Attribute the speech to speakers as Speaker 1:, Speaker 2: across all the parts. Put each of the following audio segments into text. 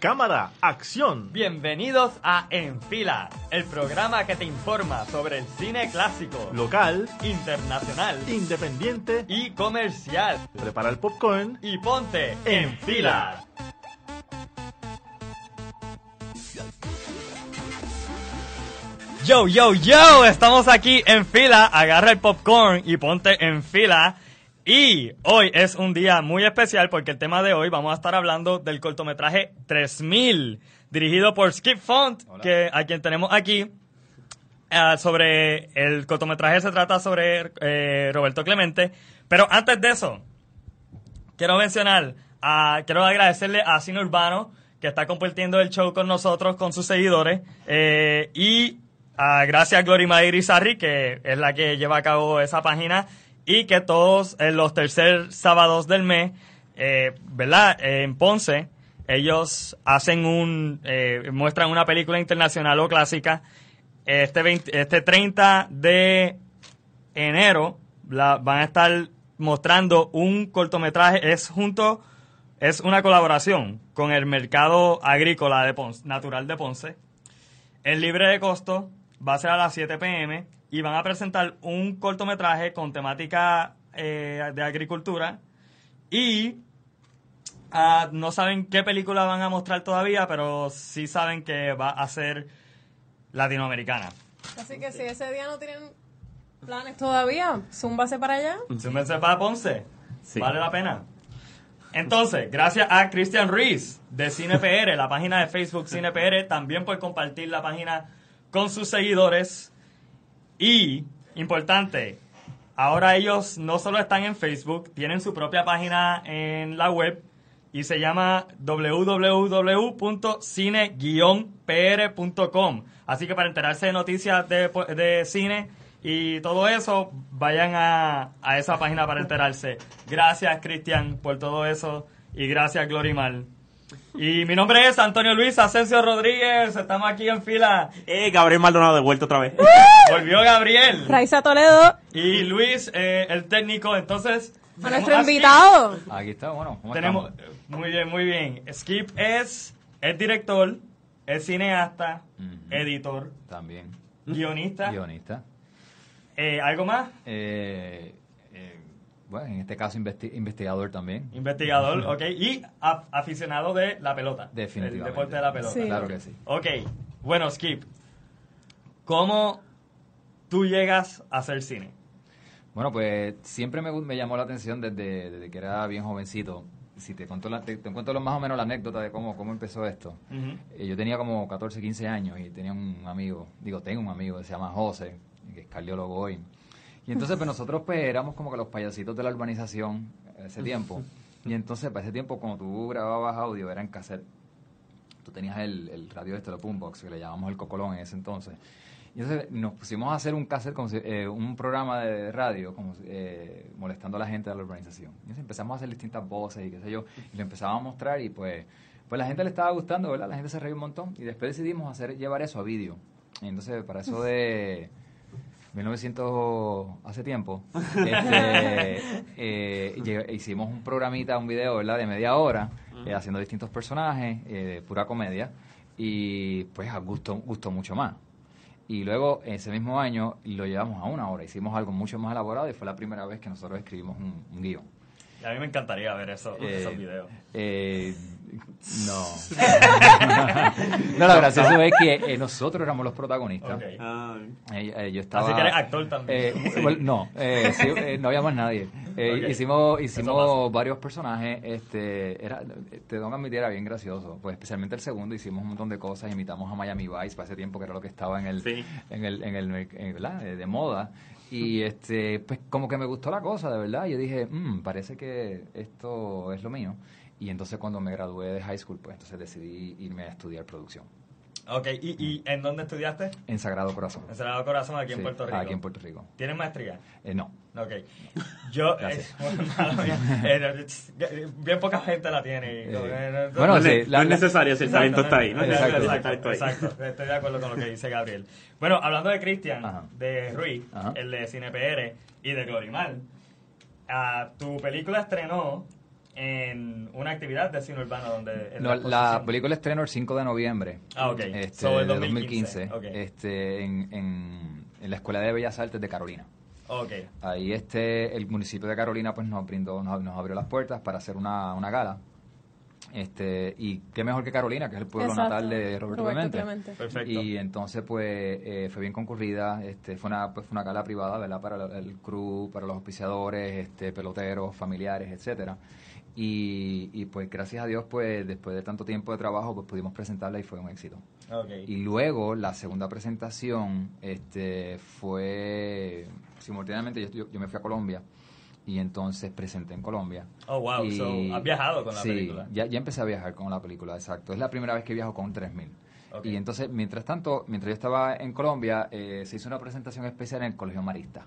Speaker 1: cámara, acción.
Speaker 2: Bienvenidos a En Fila, el programa que te informa sobre el cine clásico,
Speaker 1: Local,
Speaker 2: internacional
Speaker 1: independiente
Speaker 2: y comercial.
Speaker 1: Prepara el popcorn
Speaker 2: Y ponte en fila. Yo, yo, yo, estamos aquí en fila, agarra el popcorn y ponte en fila. Y hoy es un día muy especial porque el tema de hoy vamos a estar hablando del cortometraje 3000, dirigido por Skip Font, que a quien tenemos aquí. Ah, sobre el cortometraje se trata sobre eh, Roberto Clemente. Pero antes de eso, quiero mencionar, quiero agradecerle a Cine Urbano que está compartiendo el show con nosotros, con sus seguidores. eh, y ah, gracias a Gloria Irizarry, que es la que lleva a cabo esa página. Y que todos eh, los tercer sábados del mes, eh, ¿verdad? Eh, en Ponce, ellos hacen un, muestran una película internacional o clásica. Este, 20 este 30 de enero la- van a estar mostrando un cortometraje. Es junto, es una colaboración con el mercado agrícola de Ponce, natural de Ponce. Es libre de costo, va a ser a las 7 pm y van a presentar un cortometraje con temática eh, de agricultura y ah, no saben qué película van a mostrar todavía, pero sí saben que va a ser latinoamericana.
Speaker 3: Así que si ese día no tienen planes todavía, zúmbase para allá.
Speaker 2: Súmense para Ponce. Vale la pena. Entonces, gracias a Cristian Ruiz de CinePR, la página de Facebook CinePR, también por compartir la página con sus seguidores. Y, importante, ahora ellos no solo están en Facebook, tienen su propia página en la web y se llama www.cine-pr.com. Así que para enterarse de noticias de, de cine y todo eso, vayan a, a esa página para enterarse. Gracias, Cristian, por todo eso. Y gracias, Glorimar. Y mi nombre es Antonio Luis Asensio Rodríguez. Estamos aquí en fila.
Speaker 4: Eh, Gabriel Maldonado de vuelta otra vez.
Speaker 2: Volvió Gabriel.
Speaker 3: Raiza Toledo,
Speaker 2: Y Luis, eh, el técnico. Entonces,
Speaker 3: a nuestro
Speaker 2: a Skip.
Speaker 3: invitado.
Speaker 5: Aquí está, bueno, ¿cómo
Speaker 2: Tenemos,
Speaker 5: estamos?
Speaker 2: muy bien, muy bien. Skip es, es director, es cineasta, editor,
Speaker 5: También.
Speaker 2: guionista.
Speaker 5: Guionista.
Speaker 2: Eh, ¿Algo más?
Speaker 5: Eh, eh, bueno, en este caso investi- investigador también.
Speaker 2: Investigador, ok. Y af- aficionado de la pelota.
Speaker 5: Definitivamente.
Speaker 2: El deporte de la pelota.
Speaker 3: Sí.
Speaker 5: Claro que sí.
Speaker 2: Ok, bueno, Skip. ¿Cómo tú llegas a hacer cine?
Speaker 5: Bueno, pues siempre me, me llamó la atención desde, desde que era bien jovencito. Si te cuento, la, te, te cuento lo- más o menos la anécdota de cómo, cómo empezó esto.
Speaker 2: Ujú.
Speaker 5: Eh, yo tenía como 14, 15 años y tenía un amigo, digo, tengo un amigo que se llama José, que es cardiólogo hoy. Y entonces, pues nosotros pues éramos como que los payasitos de la urbanización ese tiempo. Y entonces, para ese tiempo, cuando tú grababas audio, era en cassette. Tú tenías el, el radio este, el boombox, que le llamamos el cocolón en ese entonces. Y entonces nos pusimos a hacer un cassette, como si- eh, un programa de radio, como si- eh, molestando a la gente de la urbanización. Y entonces empezamos a hacer distintas voces y qué sé yo, y lo empezábamos a mostrar y pues, pues la gente le estaba gustando, ¿verdad? La gente se reía un montón y después decidimos hacer llevar eso a vídeo. Y entonces para eso de 1900, hace tiempo, este, eh, hicimos un programita, un video, ¿verdad? De media hora, eh, haciendo distintos personajes, eh, pura comedia, y pues gustó, gustó mucho más. Y luego, ese mismo año, lo llevamos a una hora. Hicimos algo mucho más elaborado y fue la primera vez que nosotros escribimos un, un guion.
Speaker 2: Y a mí me encantaría ver eso,
Speaker 5: Eh,
Speaker 2: esos videos.
Speaker 5: eh, no. no, lo gracioso es que eh, nosotros éramos los protagonistas.
Speaker 4: Ah,
Speaker 5: Eh, eh, yo estaba,
Speaker 2: Así que eres actor también.
Speaker 5: Eh, bueno, no, eh, sí, eh, no había más nadie. Eh. Hicimos, hicimos varios personajes. Este, era, te tengo que admitir, era bien gracioso. Pues especialmente el segundo hicimos un montón de cosas. Imitamos a Miami Vice para ese tiempo, que era lo que estaba en el,
Speaker 4: Sí.
Speaker 5: en el, en el, en-. Eh, de moda. Y este, pues como que me gustó la cosa, de verdad. Yo dije, "Mm, parece que esto es lo mío. Y entonces cuando me gradué de high school, pues entonces decidí irme a estudiar producción.
Speaker 2: Ok, ¿Y, ¿y en dónde estudiaste?
Speaker 5: En Sagrado Corazón.
Speaker 2: En Sagrado Corazón, aquí en Puerto Rico.
Speaker 5: Aquí en Puerto Rico.
Speaker 2: ¿Tienes maestría?
Speaker 5: Eh, no.
Speaker 2: Ok. Yo, eh, eh, bien poca gente la tiene. no-
Speaker 5: Eh, bueno,
Speaker 4: no, es
Speaker 5: sí, la-
Speaker 4: no es necesario si el talento está ahí. ¿no?
Speaker 2: Exacto,
Speaker 5: Exacto.
Speaker 2: Estoy de acuerdo con lo que dice Gabriel. Bueno, hablando de Cristian, de Ruiz,
Speaker 5: Ajá.
Speaker 2: el de Cine PR y de Glorimar, ah, tu película estrenó en una actividad de cine urbano donde...
Speaker 5: No, la película estreno el 5 de noviembre
Speaker 2: Ah, ok.
Speaker 5: este,
Speaker 2: So, el
Speaker 5: de
Speaker 2: 2015,
Speaker 5: 2015
Speaker 2: ok.
Speaker 5: este, en, en, en la Escuela de Bellas Artes de Carolina.
Speaker 2: Ok,
Speaker 5: Ahí este, el municipio de Carolina pues nos brindó, nos, nos abrió las puertas para hacer una, una gala. Este, y qué mejor que Carolina, que es el pueblo
Speaker 3: Exacto.
Speaker 5: natal de Roberto,
Speaker 3: Roberto
Speaker 5: Clemente.
Speaker 3: Clemente.
Speaker 2: perfecto.
Speaker 5: Y entonces, pues, eh, fue bien concurrida. Este, fue una, pues, fue una gala privada, ¿verdad? Para el, el crew, para los auspiciadores, este, peloteros, familiares, etcétera. Y, y, pues, gracias a Dios, pues, después de tanto tiempo de trabajo, pues, pudimos presentarla y fue un éxito. Y luego, la segunda presentación, este, fue, simultáneamente, yo, yo, yo me fui a Colombia. Y entonces presenté en Colombia.
Speaker 2: Oh, wow.
Speaker 5: Y-
Speaker 2: So, has viajado con la
Speaker 5: sí,
Speaker 2: película.
Speaker 5: Ya, ya empecé a viajar con la película, exacto. Es la primera vez que viajo con 3000.
Speaker 2: Ok.
Speaker 5: Y entonces, mientras tanto, mientras yo estaba en Colombia, eh, se hizo una presentación especial en el Colegio Marista.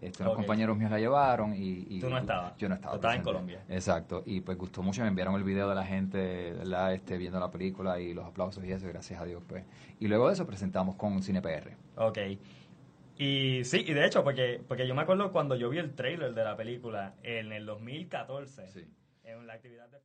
Speaker 5: Este, unos compañeros míos la llevaron y, y-
Speaker 2: Tú no estabas.
Speaker 5: Yo no estaba.
Speaker 2: Tú estabas en. Colombia.
Speaker 5: Exacto. Y pues gustó mucho, me enviaron el video de la gente, ¿verdad? Este, viendo la película y los aplausos y eso, gracias a Dios, pues. Y luego de eso presentamos con Cine PR.
Speaker 2: Ok. Y sí, y de hecho, porque, porque yo me acuerdo cuando yo vi el trailer de la película en el 2014,
Speaker 5: Sí.
Speaker 2: en la actividad de...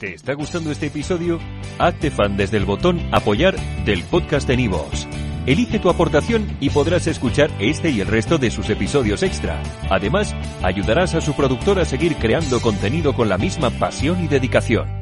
Speaker 6: ¿Te está gustando este episodio? Hazte fan desde el botón Apoyar del podcast de Nivos. Elige tu aportación y podrás escuchar este y el resto de sus episodios extra. Además, ayudarás a su productor a seguir creando contenido con la misma pasión y dedicación.